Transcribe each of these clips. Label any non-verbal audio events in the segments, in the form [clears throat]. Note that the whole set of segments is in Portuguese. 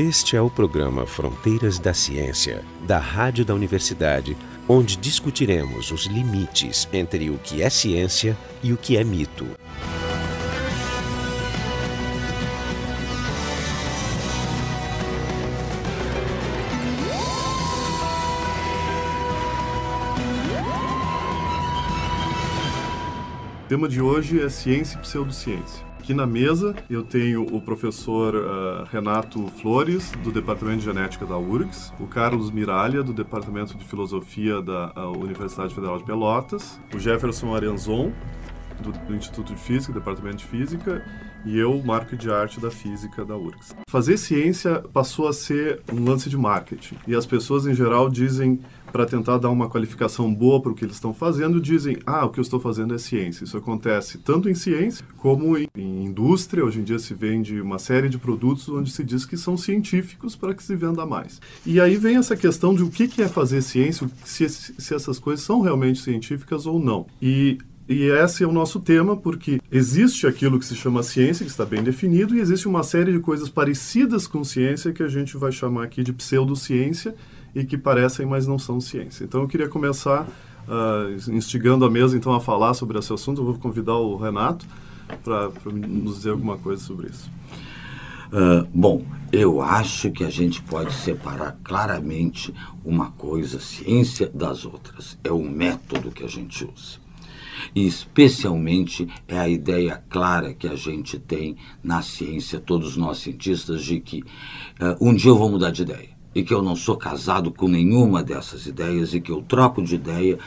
Este é o programa Fronteiras da Ciência, da Rádio da Universidade, onde discutiremos os limites entre o que é ciência e o que é mito. O tema de hoje é ciência e pseudociência. Aqui na mesa eu tenho o professor uh, Renato Flores, do Departamento de Genética da URGS, o Carlos Miralha, do Departamento de Filosofia da uh, Universidade Federal de Pelotas, o Jefferson Arenzon, do, do, Instituto de Física, Departamento de Física, e eu, Marco de Arte da Física da URGS. Fazer ciência passou a ser um lance de marketing, e as pessoas em geral dizem para tentar dar uma qualificação boa para o que eles estão fazendo, dizem: ah, o que eu estou fazendo é ciência. Isso acontece tanto em ciência como em, indústria. Hoje em dia se vende uma série de produtos onde se diz que são científicos para que se venda mais. E aí vem essa questão de o que é fazer ciência, se, se essas coisas são realmente científicas ou não. E e esse é o nosso tema, porque existe aquilo que se chama ciência, que está bem definido, e existe uma série de coisas parecidas com ciência que a gente vai chamar aqui de pseudociência, e que parecem, mas não são ciência. Então eu queria começar uh, instigando a mesa então a falar sobre esse assunto. Eu vou convidar o Renato para nos dizer alguma coisa sobre isso. Uh, bom, eu acho que a gente pode separar claramente uma coisa, ciência, das outras. É o método que a gente usa. E especialmente é a ideia clara que a gente tem na ciência, todos nós cientistas, de que uh, um dia eu vou mudar de ideia e que eu não sou casado com nenhuma dessas ideias e que eu troco de ideia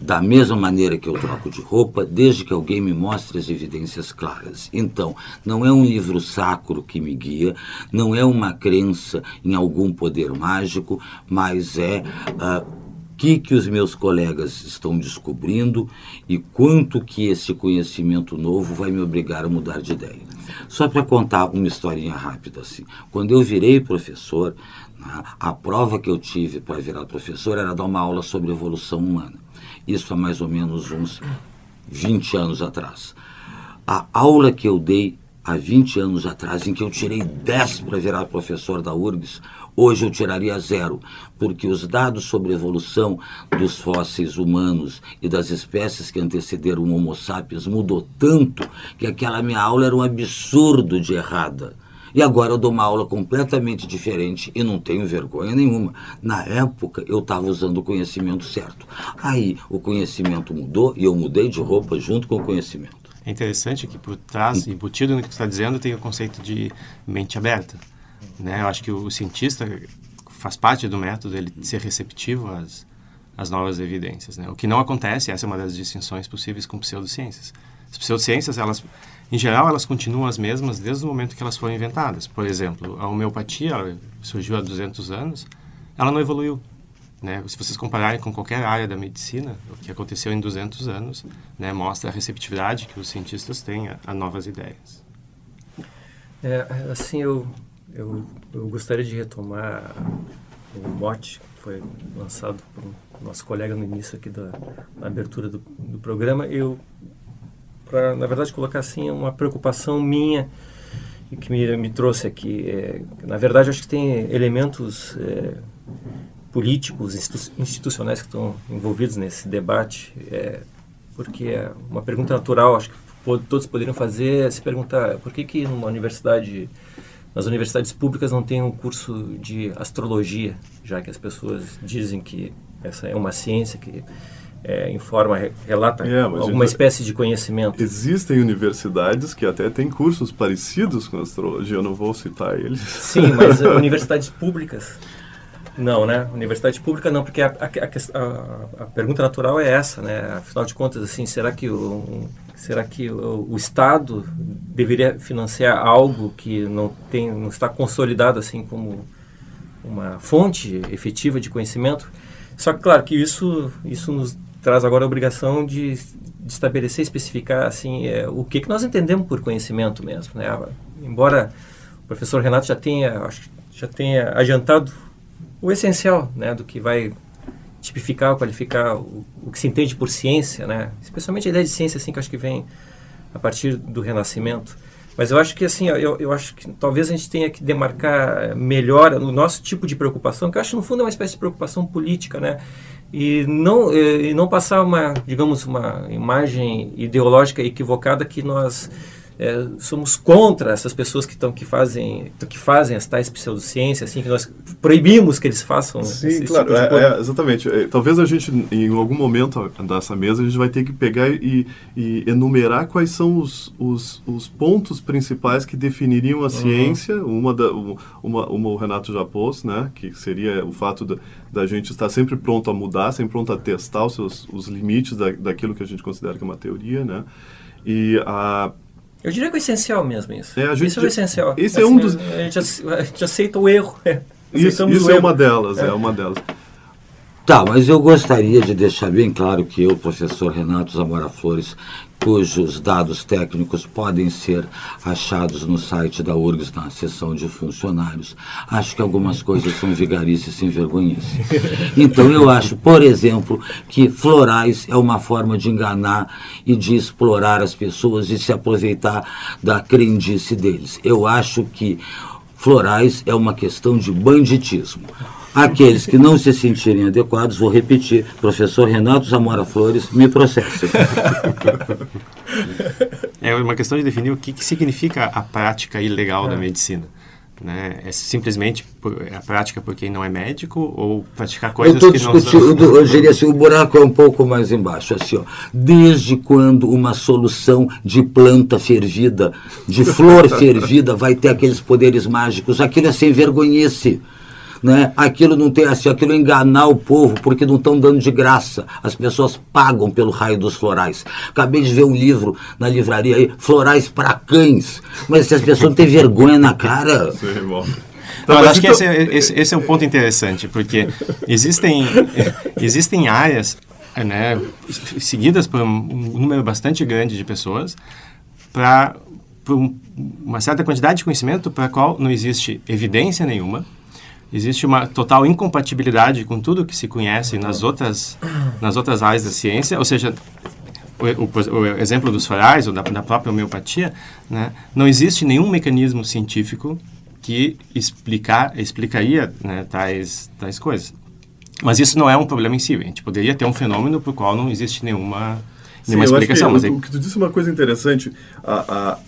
da mesma maneira que eu troco de roupa, desde que alguém me mostre as evidências claras. Então, não é um livro sacro que me guia, não é uma crença em algum poder mágico, mas é uh, que que os meus colegas estão descobrindo e quanto que esse conhecimento novo vai me obrigar a mudar de ideia. Só para contar uma historinha rápida assim. Quando eu virei professor, a prova que eu tive para virar professor era dar uma aula sobre evolução humana. Isso há mais ou menos uns 20 anos atrás. A aula que eu dei há 20 anos atrás, em que eu tirei 10 para virar professor da URGS, hoje eu tiraria zero, porque os dados sobre a evolução dos fósseis humanos e das espécies que antecederam o Homo sapiens mudou tanto que aquela minha aula era um absurdo de errada. E agora eu dou uma aula completamente diferente e não tenho vergonha nenhuma. Na época eu estava usando o conhecimento certo. Aí o conhecimento mudou e eu mudei de roupa junto com o conhecimento. É interessante que por trás, embutido no que você está dizendo, tem o conceito de mente aberta. Né? Eu acho que o cientista faz parte do método ele ser receptivo às, às novas evidências. Né? O que não acontece, essa é uma das distinções possíveis com pseudociências. As pseudociências, elas em geral, elas continuam as mesmas desde o momento que elas foram inventadas. Por exemplo, a homeopatia surgiu há 200 anos, ela não evoluiu. Né? Se vocês compararem com qualquer área da medicina, o que aconteceu em 200 anos né, mostra a receptividade que os cientistas têm a, a novas ideias. É, assim, eu, eu, eu gostaria de retomar o mote que foi lançado por nosso colega no início aqui da, da abertura do, do programa. Eu para, na verdade, colocar assim uma preocupação minha e que me, me trouxe aqui. É, na verdade, acho que tem elementos é, políticos, institucionais que estão envolvidos nesse debate, é, porque é uma pergunta natural, acho que todos poderiam fazer, se perguntar por que que numa universidade, nas universidades públicas não tem um curso de astrologia, já que as pessoas dizem que essa é uma ciência que é, informa, relata é, alguma espécie de conhecimento. Existem universidades que até têm cursos parecidos com astrologia, eu não vou citar eles. Sim, mas [laughs] universidades públicas não, né? Universidade pública não, porque a, a, a, a, pergunta natural é essa, né? Afinal de contas, assim, será que o, será que o, o, Estado deveria financiar algo que não tem, não está consolidado assim como uma fonte efetiva de conhecimento? Só que, claro, que isso, isso nos traz agora a obrigação de, de estabelecer, especificar assim é, o que, que nós entendemos por conhecimento mesmo. Né? Embora o professor Renato já tenha, acho, já tenha adiantado o essencial né, do que vai tipificar, qualificar o, o, que se entende por ciência, né? especialmente a ideia de ciência assim, que acho que vem a partir do Renascimento. Mas eu acho que assim, eu, eu acho que talvez a gente tenha que demarcar melhor o nosso tipo de preocupação, que eu acho no fundo é uma espécie de preocupação política, né? E não, e não passar uma, digamos, uma imagem ideológica equivocada que nós é, somos contra essas pessoas que estão que fazem que fazem as tais pseudociências assim que nós proibimos que eles façam sim esse claro tipo é, é, exatamente. É, talvez a gente em algum momento dessa mesa a gente vai ter que pegar e, e enumerar quais são os, os, os, pontos principais que definiriam a uhum. ciência. Uma da uma, uma o Renato já pôs né que seria o fato da, da gente estar sempre pronto a mudar sempre pronto a testar os seus os limites da, daquilo que a gente considera que é uma teoria né. E a eu diria que é essencial mesmo isso. É, gente, isso é o essencial. Esse assim, é um dos... A gente, a gente aceita o erro. Isso, isso é uma delas, é. é uma delas. Tá, mas eu gostaria de deixar bem claro que eu, professor Renato Zamora Flores, cujos dados técnicos podem ser achados no site da URGS na seção de funcionários. Acho que algumas coisas são vigarice sem vergonhice. Então eu acho, por exemplo, que florais é uma forma de enganar e de explorar as pessoas e se aproveitar da crendice deles. Eu acho que florais é uma questão de banditismo. Aqueles que não se sentirem adequados, vou repetir, professor Renato Zamora Flores, me processe. É uma questão de definir o que, que significa a prática ilegal é. da medicina. Né? É simplesmente por, a prática por quem não é médico ou praticar coisas eu que não são... Eu diria assim, o buraco é um pouco mais embaixo. Assim, ó, desde quando uma solução de planta fervida, de flor fervida, vai ter aqueles poderes mágicos? Aquilo é sem vergonhice né? Aquilo não tem assim, aquilo é enganar o povo porque não estão dando de graça. As pessoas pagam pelo raio dos florais. Acabei de ver um livro na livraria aí, Florais para Cães. Mas se as pessoas não têm vergonha na cara. Sim, bom. Então, eu acho que esse, é, esse, esse, é um ponto interessante, porque existem, [laughs] existem áreas né, seguidas por um número bastante grande de pessoas para uma certa quantidade de conhecimento para a qual não existe evidência nenhuma, existe uma total incompatibilidade com tudo que se conhece nas outras, nas outras áreas da ciência, ou seja, o, o, o exemplo dos farais ou da, da, própria homeopatia, né, não existe nenhum mecanismo científico que explicar, explicaria né, tais, tais coisas. Mas isso não é um problema em si. A gente poderia ter um fenômeno para o qual não existe nenhuma, nenhuma Sim, explicação. mas o que tu disse é uma coisa interessante. A, a,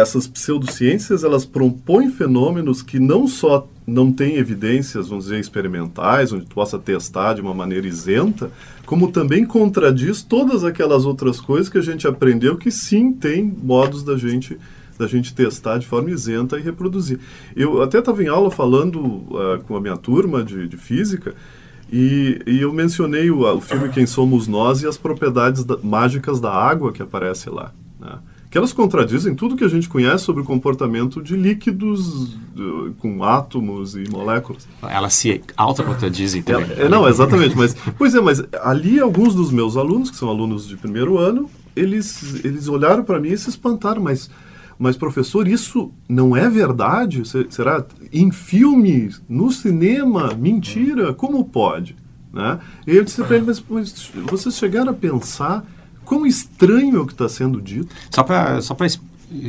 essas pseudociências, elas propõem fenômenos que não só não tem evidências, vamos dizer, experimentais, onde tu possa testar de uma maneira isenta, como também contradiz todas aquelas outras coisas que a gente aprendeu que sim tem modos da gente da gente testar de forma isenta e reproduzir. Eu até estava em aula falando uh, com a minha turma de, de física e, e, eu mencionei o, o filme Quem Somos Nós e as propriedades da, mágicas da água que aparece lá. Né? Que elas contradizem tudo que a gente conhece sobre o comportamento de líquidos uh, com átomos e moléculas. Elas se autocontradizem também. É, é, não, exatamente. Mas, pois é, mas ali alguns dos meus alunos, que são alunos de primeiro ano, eles, eles olharam para mim e se espantaram, mas, mas professor, isso não é verdade? Será? Em filme, no cinema, mentira? Como pode? Né? E eu disse para eles, mas, mas vocês chegaram a pensar Quão estranho é o que está sendo dito. Só para só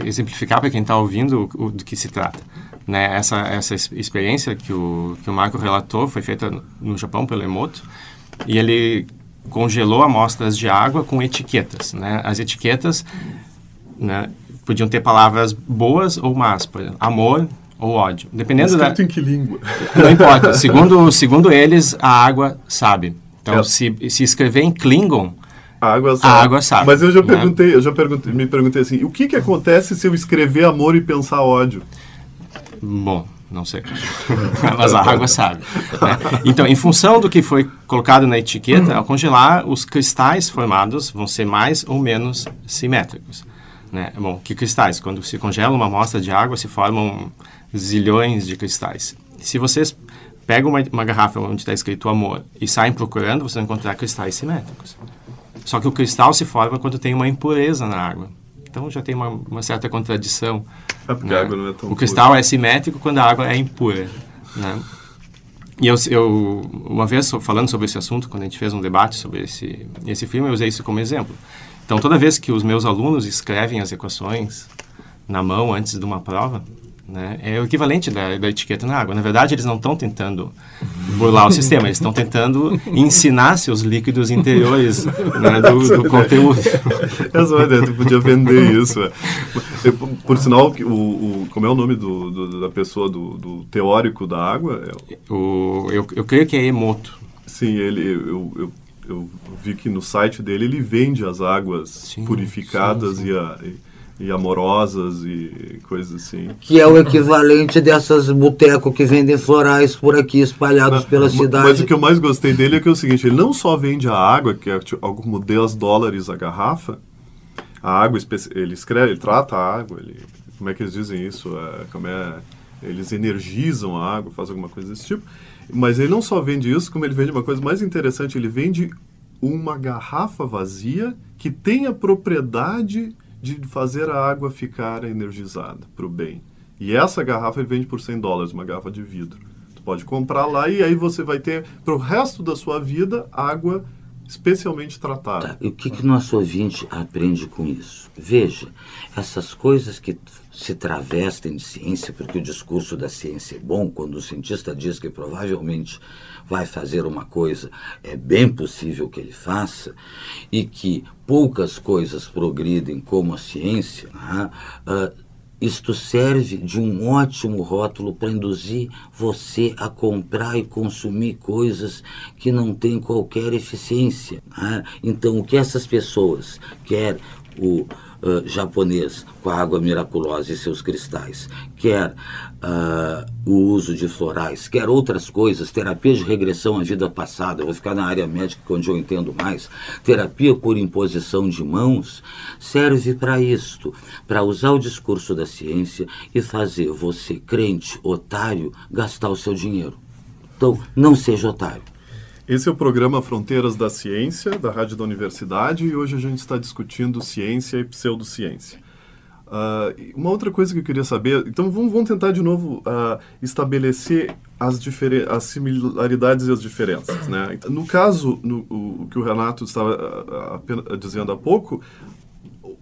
exemplificar para quem está ouvindo o, do que se trata. Né? Essa, essa experiência que o, que o Marco relatou foi feita no Japão pelo Emoto e ele congelou amostras de água com etiquetas. Né? As etiquetas né, podiam ter palavras boas ou más, por exemplo, amor ou ódio. Dependendo Escrito da... em que língua? Não importa. segundo, segundo eles, a água sabe. Então, é. se, se escrever em Klingon, a água sabe. A água sabe. Mas eu já né? perguntei, eu já perguntei, me perguntei assim, o que que acontece se eu escrever amor e pensar ódio? Bom, não sei. [laughs] Mas a água sabe. Né? Então, em função do que foi colocado na etiqueta, ao congelar, os cristais formados vão ser mais ou menos simétricos. Né? Bom, que cristais? Quando se congela uma amostra de água, se formam zilhões de cristais. Se vocês pegam uma, uma garrafa onde está escrito amor e saem procurando, vocês vão encontrar cristais simétricos. Só que o cristal se forma quando tem uma impureza na água. Então já tem uma, uma certa contradição. É porque né? a água não é tão O cristal pura. é simétrico quando a água é impura. Né? E eu, eu, uma vez falando sobre esse assunto, quando a gente fez um debate sobre esse, esse filme, eu usei isso como exemplo. Então, toda vez que os meus alunos escrevem as equações, na mão antes de uma prova, né? É o equivalente da, da etiqueta na água. Na verdade, eles não estão tentando burlar o sistema, eles estão tentando ensinar seus líquidos interiores né, do, do, conteúdo. Essa ideia, tu podia vender isso. É. Por, por sinal, o, o, como é o nome do, do da pessoa, do, do, teórico da água? É... O, eu, eu creio que é Emoto. Sim, ele, eu, eu, eu vi que no site dele ele vende as águas sim, purificadas sim, sim. e a... E, e amorosas e coisas assim. Que é o equivalente dessas botecos que vendem florais por aqui espalhados pela cidade. Mas o que eu mais gostei dele é que é o seguinte, ele não só vende a água, que é tipo, como 10 dólares a garrafa, a água, ele escreve, ele trata a água, ele, como é que eles dizem isso? É, como é, eles energizam a água, fazem alguma coisa desse tipo. Mas ele não só vende isso, como ele vende uma coisa mais interessante, ele vende uma garrafa vazia que tem a propriedade de fazer a água ficar energizada para o bem. E essa garrafa ele vende por 100 dólares, uma garrafa de vidro. Tu pode comprar lá e aí você vai ter para o resto da sua vida água especialmente tratada. Tá. E o que, que nosso ouvinte aprende com isso? Veja, essas coisas que se travestem de ciência, porque o discurso da ciência é bom, quando o cientista diz que provavelmente vai fazer uma coisa, é bem possível que ele faça, e que poucas coisas progridem como a ciência, né? uh, isto serve de um ótimo rótulo para induzir você a comprar e consumir coisas que não têm qualquer eficiência. Né? Então, o que essas pessoas, quer o uh, japonês com a água miraculosa e seus cristais, quer uh, o uso de florais, quer outras coisas, terapia de regressão à vida passada, eu vou ficar na área médica onde eu entendo mais, terapia por imposição de mãos, serve para isto, para usar o discurso da ciência e fazer você, crente, otário, gastar o seu dinheiro. Então, não seja otário. Esse é o programa Fronteiras da Ciência, da Rádio da Universidade, e hoje a gente está discutindo ciência e pseudociência. Uh, uma outra coisa que eu queria saber, então vamos, vamos tentar de novo uh, estabelecer as, as similaridades e as diferenças. Né? No caso, no, o, o que o Renato estava uh, dizendo há pouco,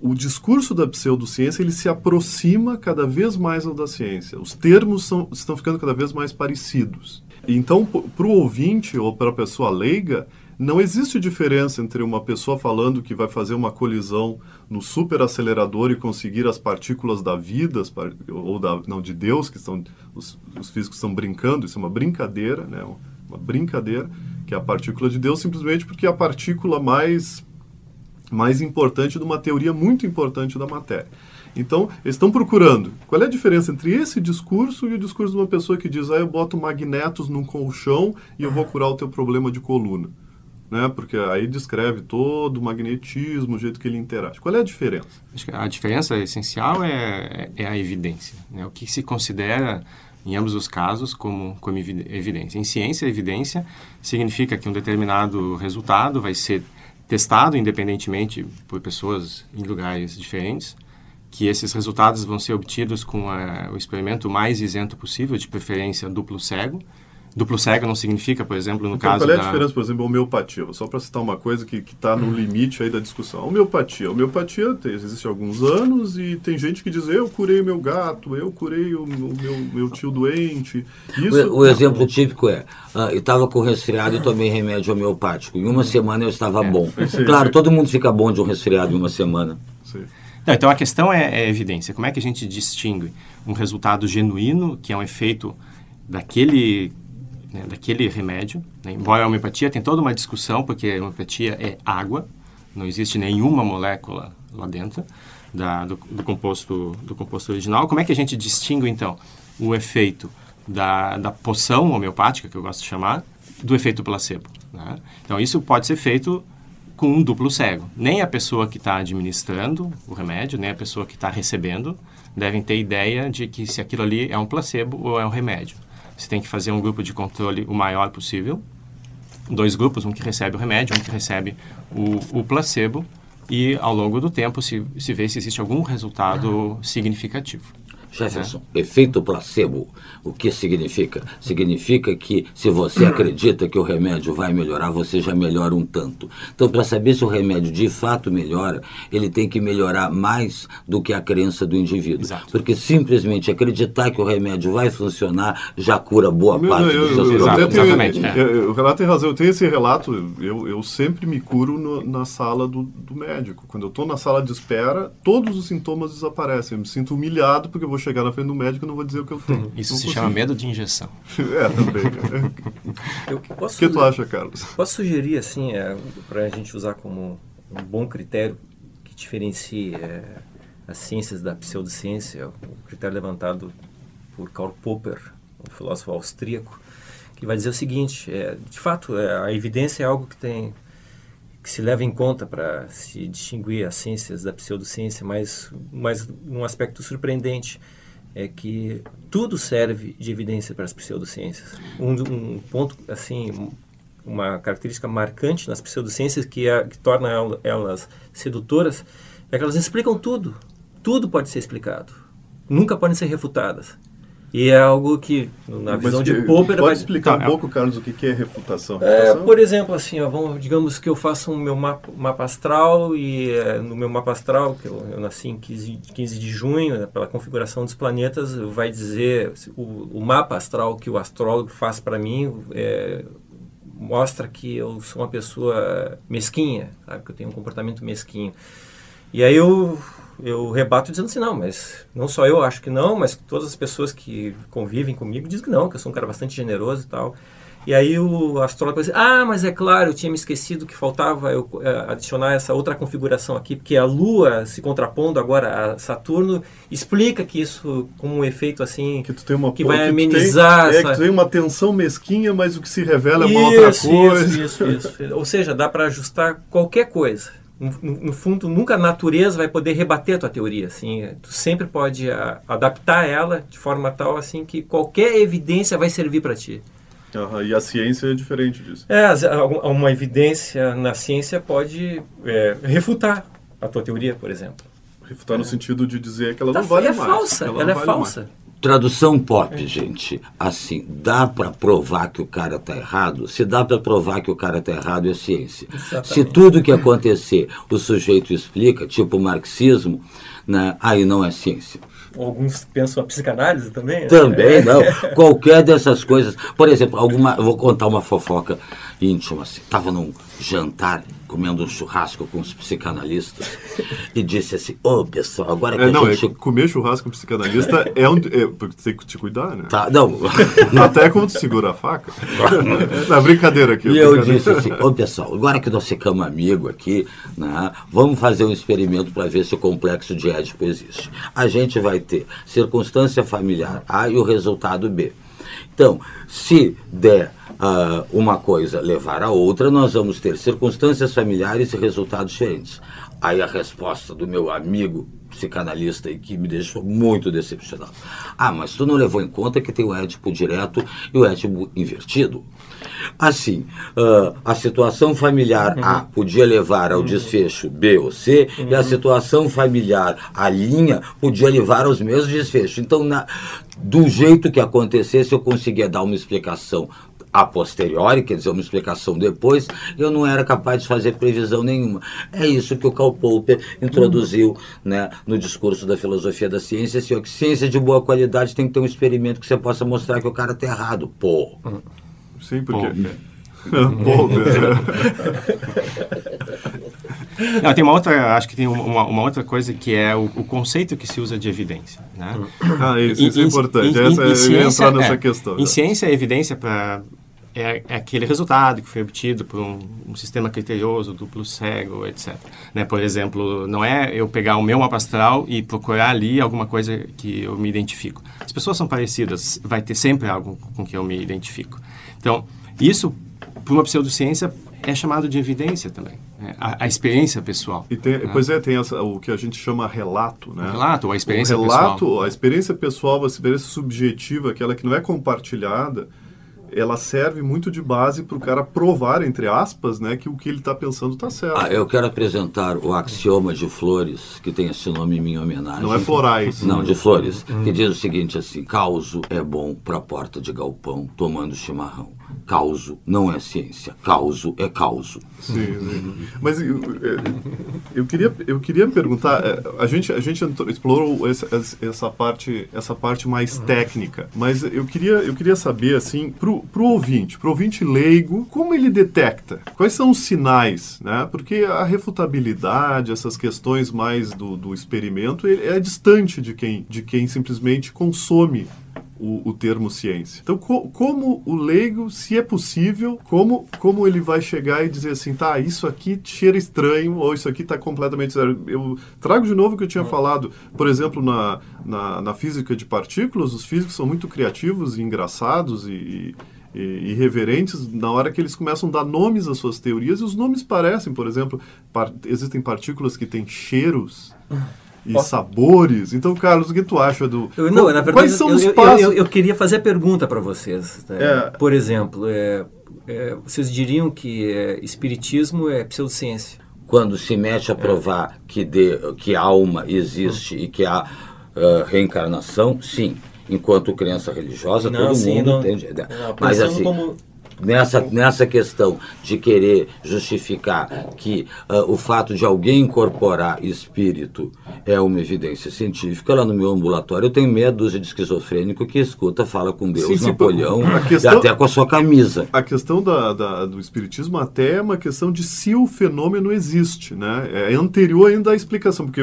o discurso da pseudociência ele se aproxima cada vez mais ao da ciência. Os termos são, estão ficando cada vez mais parecidos. Então, para o ouvinte ou para a pessoa leiga, não existe diferença entre uma pessoa falando que vai fazer uma colisão no superacelerador e conseguir as partículas da vida, ou da, não, de Deus, que estão, os, os físicos estão brincando, isso é uma brincadeira, né? uma brincadeira, que é a partícula de Deus, simplesmente porque é a partícula mais, mais importante de uma teoria muito importante da matéria. Então, eles estão procurando. Qual é a diferença entre esse discurso e o discurso de uma pessoa que diz, ah, eu boto magnetos num colchão e eu vou curar o teu problema de coluna? Né? Porque aí descreve todo o magnetismo, o jeito que ele interage. Qual é a diferença? a diferença essencial é, é a evidência. Né? O que se considera, em ambos os casos, como, como evidência. Em ciência, evidência significa que um determinado resultado vai ser testado independentemente por pessoas em lugares diferentes que esses resultados vão ser obtidos com a, o experimento mais isento possível, de preferência duplo cego. Duplo cego não significa, por exemplo, no então, caso qual é a da... diferença, por exemplo, homeopatia? Só para citar uma coisa que está no limite aí da discussão. Homeopatia. A homeopatia tem, existe há alguns anos e tem gente que diz, eu curei meu gato, eu curei o, o meu, meu tio doente. Isso... O, o exemplo típico é, uh, eu estava com resfriado e tomei remédio homeopático. Em uma semana eu estava é. bom. Sim, claro, sim. todo mundo fica bom de um resfriado em uma semana. Sim. Não, então a questão é, é evidência. Como é que a gente distingue um resultado genuíno, que é um efeito daquele, né, daquele remédio? Né? Embora a homeopatia tem toda uma discussão, porque a homeopatia é água, não existe nenhuma molécula lá dentro da, do, do, composto, do composto original. Como é que a gente distingue, então, o efeito da, da poção homeopática, que eu gosto de chamar, do efeito placebo? Né? Então, isso pode ser feito com um duplo cego. Nem a pessoa que está administrando o remédio, nem a pessoa que está recebendo devem ter ideia de que se aquilo ali é um placebo ou é um remédio. Você tem que fazer um grupo de controle o maior possível, dois grupos, um que recebe o remédio, um que recebe o, o placebo, e ao longo do tempo se, se vê se existe algum resultado significativo. Jefferson, é. efeito placebo, o que significa? Significa que se você [clears throat] acredita que o remédio vai melhorar, você já melhora um tanto. Então, para saber se o remédio de fato melhora, ele tem que melhorar mais do que a crença do indivíduo. Exato. Porque simplesmente acreditar que o remédio vai funcionar já cura boa Meu, parte eu, dos seus eu, eu, problemas. tenho, Exatamente, é. eu- o Renato tem razão. Eu tenho esse relato. Eu, eu sempre me curo no- na sala do, do médico. Quando eu estou na sala de espera, todos os sintomas desaparecem. Eu me sinto humilhado porque eu vou chegar na frente do médico e não vou dizer o que eu tenho. Isso Não se consigo. chama medo de injeção. [laughs] É, também. Eu O posso, que tu acha, Carlos? posso sugerir, assim, é, para a gente usar como um bom critério que diferencie é, as ciências da pseudociência, o critério levantado por Karl Popper, um filósofo austríaco, que vai dizer o seguinte, é, de fato, é, a evidência é algo que tem que se leva em conta para se distinguir as ciências da pseudociência, mas, mas um aspecto surpreendente é que tudo serve de evidência para as pseudociências. Um, um ponto, assim, um- uma característica marcante nas pseudociências que, é, que torna el- elas sedutoras é que elas explicam tudo. Tudo pode ser explicado. Nunca podem ser refutadas. E é algo que, na Mas visão de que- Popper, Pode vai, explicar Tá, um é. pouco, Carlos, o que que é refutação? é, por exemplo, assim, ó, vamos, digamos que eu faço um meu mapa, mapa astral e é, no meu mapa astral, que eu, eu nasci em 15, 15 de junho, né, pela configuração dos planetas, vai dizer se o, o mapa astral que o astrólogo faz para mim é, mostra que eu sou uma pessoa mesquinha, sabe, que eu tenho um comportamento mesquinho. E aí eu eu rebato dizendo assim, não, mas não só eu acho que não, mas todas as pessoas que convivem comigo dizem que não, que eu sou um cara bastante generoso e tal. E aí o astrólogo diz, ah, mas é claro, eu tinha me esquecido que faltava eu eh, adicionar essa outra configuração aqui, porque a Lua se contrapondo agora a Saturno explica que isso como um efeito assim Que tu tem uma que vai tem- amenizar É, essa- que tu tem uma tensão mesquinha, mas o que se revela é uma outra coisa. Isso, isso, isso. Ou seja, dá para ajustar qualquer coisa. No, no- fundo, nunca a natureza vai poder rebater a tua teoria. Assim, tu sempre pode a- adaptar ela de forma tal assim que qualquer evidência vai servir para ti. Aham, e a ciência é diferente disso. É, uma evidência na ciência pode é, refutar a tua teoria, por exemplo. Refutar no sentido de dizer que ela Tá- não vale é mais. falsa, ela, não é vale falsa. Tradução pop, gente. Assim, dá para provar que o cara tá errado? Se dá para provar que o cara tá errado, é ciência. Exatamente. Se tudo que acontecer o sujeito explica, tipo o marxismo, né, aí não é ciência. Alguns pensam a psicanálise também. né? Também não. [laughs] Qualquer dessas coisas. Por exemplo, alguma. Eu vou contar uma fofoca íntima assim. Estava num jantar comendo um churrasco com os psicanalistas [laughs] e disse assim: Ô pessoal, agora que É, não, a é, gente. comer churrasco com psicanalista é um. É, porque tem que te cuidar, né? Tá, não. [laughs] Até quando tu segura a faca. [laughs] Na brincadeira aqui. E eu disse assim, ô pessoal, agora que nós ficamos amigos aqui, né, vamos fazer um experimento para ver se o complexo de Édipo existe. A gente vai ter circunstância familiar A e o resultado B. Então, se der ah, uma coisa levar a outra, nós vamos ter circunstâncias familiares e resultados diferentes. Aí a resposta do meu amigo psicanalista e que me deixou muito decepcionado. Ah, mas tu não levou em conta que tem o Édipo direto e o Édipo invertido? Assim, ah, a situação familiar A podia levar ao desfecho B ou C, e a situação familiar A linha podia levar aos mesmos desfechos. Então, na- do jeito que acontecesse, eu conseguia dar uma explicação a posteriori, quer dizer, uma explicação depois, eu não era capaz de fazer previsão nenhuma. É isso que o Karl Popper introduziu né, no discurso da filosofia da ciência, assim, ó, que ciência de boa qualidade tem que ter um experimento que você possa mostrar que o cara está errado. Pô, Sim, porque. Né? [laughs] Não, tem uma outra, acho que tem uma, uma outra coisa que é o, o conceito que se usa de evidência, né? Ah, isso, isso é Em- em- importante. em- Essa, em eu ia ciência, entrar nessa é, questão. Em já. ciência, a evidência para é, é aquele resultado que foi obtido por um, um sistema criterioso, duplo cego, etc. Né? Por exemplo, não é eu pegar o meu mapa astral e procurar ali alguma coisa que eu me identifico. As pessoas são parecidas, vai ter sempre algo com que eu me identifico. Então, isso, por uma pseudociência, é chamado de evidência também. né? A, a experiência pessoal. Tem, né? Pois é, tem essa- o que a gente chama relato, né? O relato, a experiência o relato, pessoal. a experiência pessoal, a experiência subjetiva, aquela que não é compartilhada, ela serve muito de base para o cara provar, entre aspas, né, que o que ele está pensando está certo. Ah, eu quero apresentar o axioma de Flores, que tem esse nome em minha homenagem. Não é florais. Não, de Flores, que diz o seguinte assim, causo é bom para a porta de galpão tomando chimarrão. Causo não é ciência, causo é causo. Sim, sim. Mas eu, eu, queria, eu queria perguntar, é, a gente, a gente explorou essa, essa, parte, essa parte mais técnica, mas eu queria, eu queria saber, assim, pro, pro ouvinte, pro ouvinte leigo, como ele detecta? Quais são os sinais, né? Porque a refutabilidade, essas questões mais do, do experimento, é distante de quem, de quem simplesmente consome o, o termo ciência. Então, co como o leigo, se é possível, como, como ele vai chegar e dizer assim, tá, isso aqui cheira estranho, ou isso aqui está completamente zero. Eu trago de novo o que eu tinha falado, por exemplo, na, na, na, física de partículas, os físicos são muito criativos e engraçados e, e irreverentes na hora que eles começam a dar nomes às suas teorias, e os nomes parecem, por exemplo, par existem partículas que têm cheiros [laughs] e sabores. Então, Carlos, o que tu acha do. Eu, não, na verdade, Quais são eu, os passos? Eu, eu, eu queria fazer a pergunta para vocês. Né? É. Por exemplo, é, é, vocês diriam que é, espiritismo é pseudociência? Quando se mete a é. provar que, de, que a alma existe hum. e que há uh, reencarnação, sim enquanto crença religiosa, não, todo sim, mundo não, entende. Não, Mas assim, como nessa, nessa questão de querer justificar que uh, o fato de alguém incorporar espírito é uma evidência científica, lá no meu ambulatório eu tenho meia dúzia de esquizofrênico que escuta, fala com Deus, sim, sim, Napoleão, questão, até com a sua camisa. A questão da, da, do espiritismo até é uma questão de se o fenômeno existe, né? É anterior ainda à explicação, porque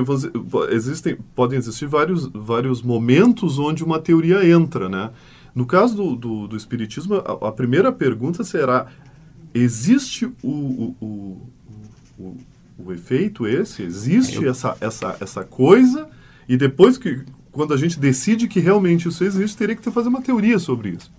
existem, podem existir vários, vários momentos onde uma teoria entra, né? No caso do, do, do Espiritismo, a, a, primeira pergunta será: existe o, o, o, o, o efeito esse? Existe Eu... essa, essa, essa coisa? E depois que, quando a gente decide que realmente isso existe, teria que ter, fazer uma teoria sobre isso.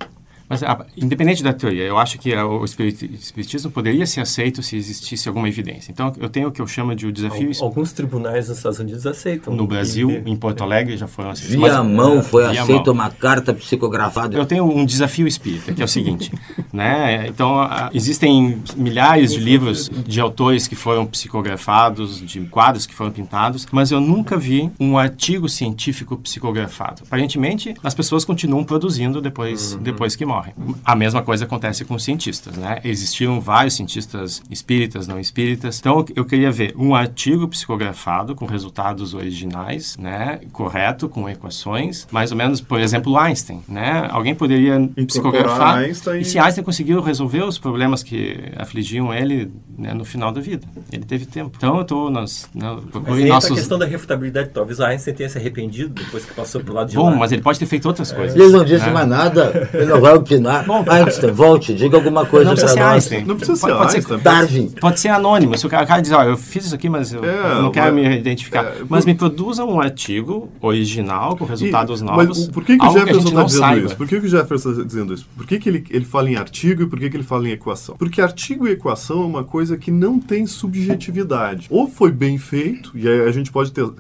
Mas, independente da teoria, eu acho que o espiritismo poderia ser aceito se existisse alguma evidência. Então, eu tenho o que eu chamo de o desafio... Alguns tribunais nos Estados Unidos aceitam. No Brasil, em Porto Alegre, já foram aceitos. Via mas, mão foi aceita uma carta psicografada. Eu tenho um desafio espírita, que é o seguinte. [laughs] né? Então, existem milhares de livros de autores que foram psicografados, de quadros que foram pintados, mas eu nunca vi um artigo científico psicografado. Aparentemente, as pessoas continuam produzindo depois, uhum. depois que morrem morrem. A mesma coisa acontece com os cientistas, né? Existiram vários cientistas espíritas, não espíritas. Então, eu queria ver um artigo psicografado com resultados originais, né? Correto, com equações, mais ou menos, por exemplo, Einstein, né? Alguém poderia psicografar Einstein... e se Einstein conseguiu resolver os problemas que afligiam ele né, no final da vida. Ele teve tempo. Então, eu estou nas... Né, mas nossos... a questão da refutabilidade, talvez Einstein tenha se arrependido depois que passou pelo lado de Bom, lá. mas ele pode ter feito outras é. coisas. Ele não disse né? mais nada. Ele não vai opinar. Bom, Einstein, [laughs] volte, diga alguma coisa para nós. Einstein. Não precisa ser pode, Einstein. Ser, Darwin. Pode ser anônimo. Se o cara, diz, ó, eu fiz isso aqui, mas eu, é, eu não quero mas, me identificar. É, mas por... me produza um artigo original com resultados e, novos. Mas por que, que o Jefferson está dizendo saiba. isso? Por que, que o Jefferson está dizendo isso? Por que, que ele, ele fala em artigo e por que, que ele fala em equação? Porque artigo e equação é uma coisa que não tem subjetividade. Ou foi bem feito, e aí a gente pode ter, uh,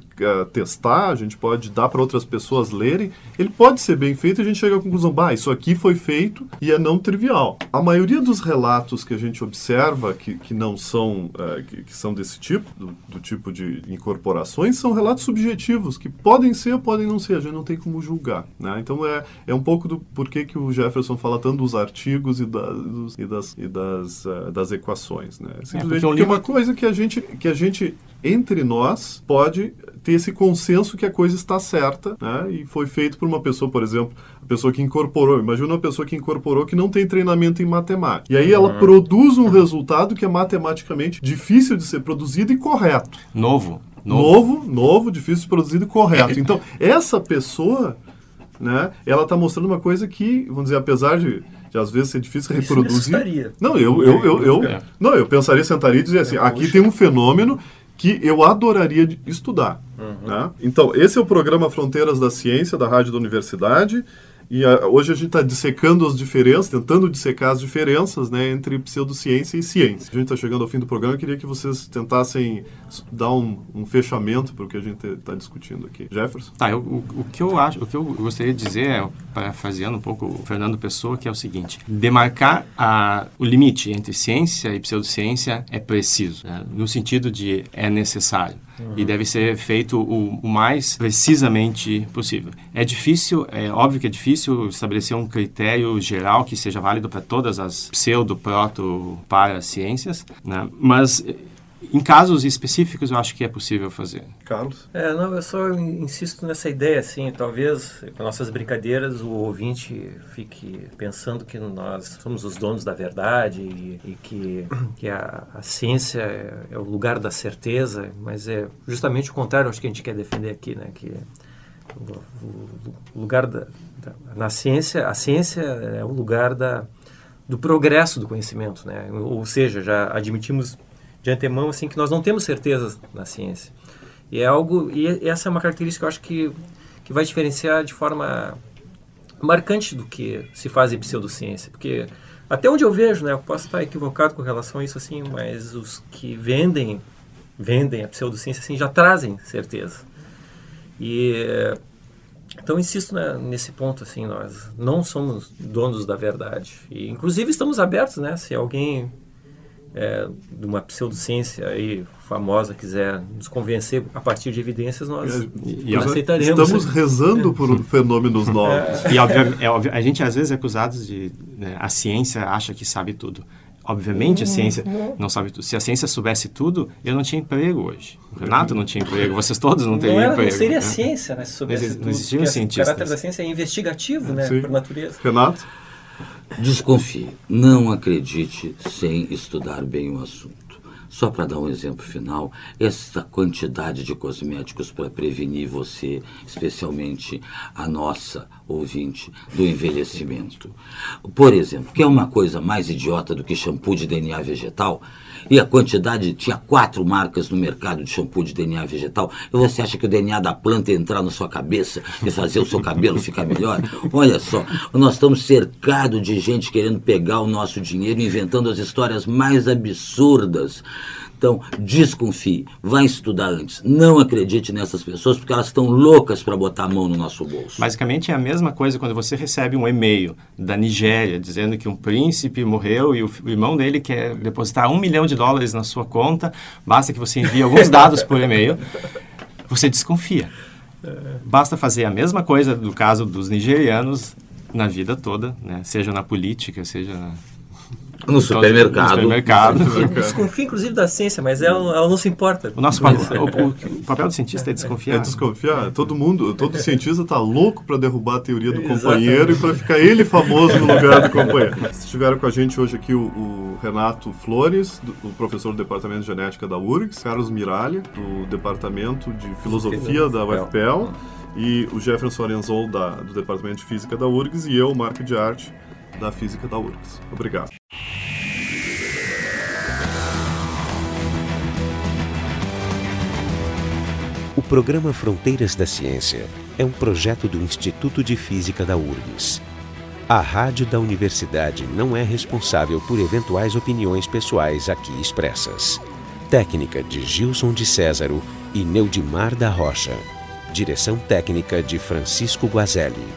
testar, a gente pode dar para outras pessoas lerem, ele pode ser bem feito e a gente chega à conclusão, bah, isso aqui foi feito e é não trivial. A maioria dos relatos que a gente observa que, que não são, uh, que, que, são desse tipo, do, do, tipo de incorporações, são relatos subjetivos, que podem ser ou podem não ser, a gente não tem como julgar. Né? Então é, é um pouco do porquê que o Jefferson fala tanto dos artigos e, da, dos, e das, e das, uh, das equações. Né? Simplesmente é, porque, porque é uma coisa que a gente, que a gente entre nós pode ter esse consenso que a coisa está certa, né? E foi feito por uma pessoa, por exemplo, a pessoa que incorporou. Imagina uma pessoa que incorporou que não tem treinamento em matemática. E aí ela uhum. produz um resultado que é matematicamente difícil de ser produzido e correto. Novo. Novo, novo, novo difícil de ser produzido e correto. [laughs] Então, essa pessoa, né, ela está mostrando uma coisa que, vamos dizer, apesar de de às vezes ser difícil reproduzir. Não, eu, eu, eu, eu, eu, não, eu pensaria, sentaria e dizer assim, aqui tem um fenômeno que eu adoraria estudar. Uhum. Né? Então, esse é o programa Fronteiras da Ciência, da Rádio da Universidade. E a, hoje a gente está dissecando as diferenças, tentando dissecar as diferenças né, entre pseudociência e ciência. A gente está chegando ao fim do programa, eu queria que vocês tentassem dar um, um fechamento para o que a gente está discutindo aqui. Jefferson? Tá, eu, o, o, que eu acho, o que eu gostaria de dizer, é, parafraseando um pouco o Fernando Pessoa, que é o seguinte: demarcar a, o limite entre ciência e pseudociência é preciso, né, no sentido de é necessário. Uhum. E deve ser feito o, o, mais precisamente possível. É difícil, é óbvio que é difícil estabelecer um critério geral que seja válido para todas as pseudo, proto, para ciências, né? mas em casos específicos, eu acho que é possível fazer. Carlos? É, não, eu só insisto nessa ideia, assim, talvez com nossas brincadeiras o ouvinte fique pensando que nós somos os donos da verdade e, e que, que a, a ciência é, é, o lugar da certeza, mas é justamente o contrário, acho que a gente quer defender aqui, né, que o, o lugar da, da, na ciência, a ciência é o lugar da, do progresso do conhecimento, né, ou seja, já admitimos de antemão assim que nós não temos certezas na ciência. E é algo e essa é uma característica que eu acho que que vai diferenciar de forma marcante do que se faz em pseudociência, porque até onde eu vejo, né, eu posso estar equivocado com relação a isso assim, mas os que vendem vendem a pseudociência assim já trazem certeza. E então insisto né, nesse ponto assim, nós não somos donos da verdade. E inclusive estamos abertos, né, se alguém é, de uma pseudociência aí famosa quiser nos convencer a partir de evidências, nós, é, e, aceitaremos. Estamos [laughs] rezando por fenômenos novos. É. E óbvio, é óbvio, a gente às vezes é acusado de... Né, a ciência acha que sabe tudo. Obviamente a ciência não sabe tudo. Se a ciência soubesse tudo, eu não tinha emprego hoje. O Renato não tinha emprego, vocês todos não teriam não era, emprego. Não seria né? ciência, né? Se soubesse não, tudo. Não existiam cientistas. O caráter da ciência é investigativo, né? Sim. Por natureza. Renato? Desconfie, não acredite sem estudar bem o assunto. Só para dar um exemplo final, essa quantidade de cosméticos para prevenir você, especialmente a nossa ouvinte, do envelhecimento. Por exemplo, que é uma coisa mais idiota do que shampoo de DNA vegetal? E a quantidade, tinha quatro marcas no mercado de shampoo de DNA vegetal, e você acha que o DNA da planta ia entrar na sua cabeça e fazer o seu cabelo ficar melhor? Olha só, nós estamos cercados de gente querendo pegar o nosso dinheiro, inventando as histórias mais absurdas então, desconfie, vai estudar antes. Não acredite nessas pessoas porque elas estão loucas para botar a mão no nosso bolso. Basicamente é a mesma coisa quando você recebe um e-mail da Nigéria dizendo que um príncipe morreu e o irmão dele quer depositar um milhão de dólares na sua conta. Basta que você envie alguns [laughs] dados por e-mail. Você desconfia. Basta fazer a mesma coisa no caso dos nigerianos na vida toda, né? seja na política, seja na no supermercado. No supermercado. Desconfia, inclusive, da ciência, mas ela, ela não se importa. O nosso papel, o, o, papel do cientista é desconfiar. É desconfiar. Todo mundo, todo cientista está louco para derrubar a teoria do companheiro e para ficar ele famoso no lugar do companheiro. Estiveram com a gente hoje aqui o, o Renato Flores, do, o professor do Departamento de Genética da URGS, Carlos Miralha, do Departamento de Filosofia da UFPEL, e o Jefferson Arenzol, da, do Departamento de Física da URGS, e eu, Marco de Arte, da Física da URGS. Obrigado. Programa Fronteiras da Ciência é um projeto do Instituto de Física da URGS. A rádio da universidade não é responsável por eventuais opiniões pessoais aqui expressas. Técnica de Gilson de Césaro e Neudimar da Rocha. Direção técnica de Francisco Guazelli.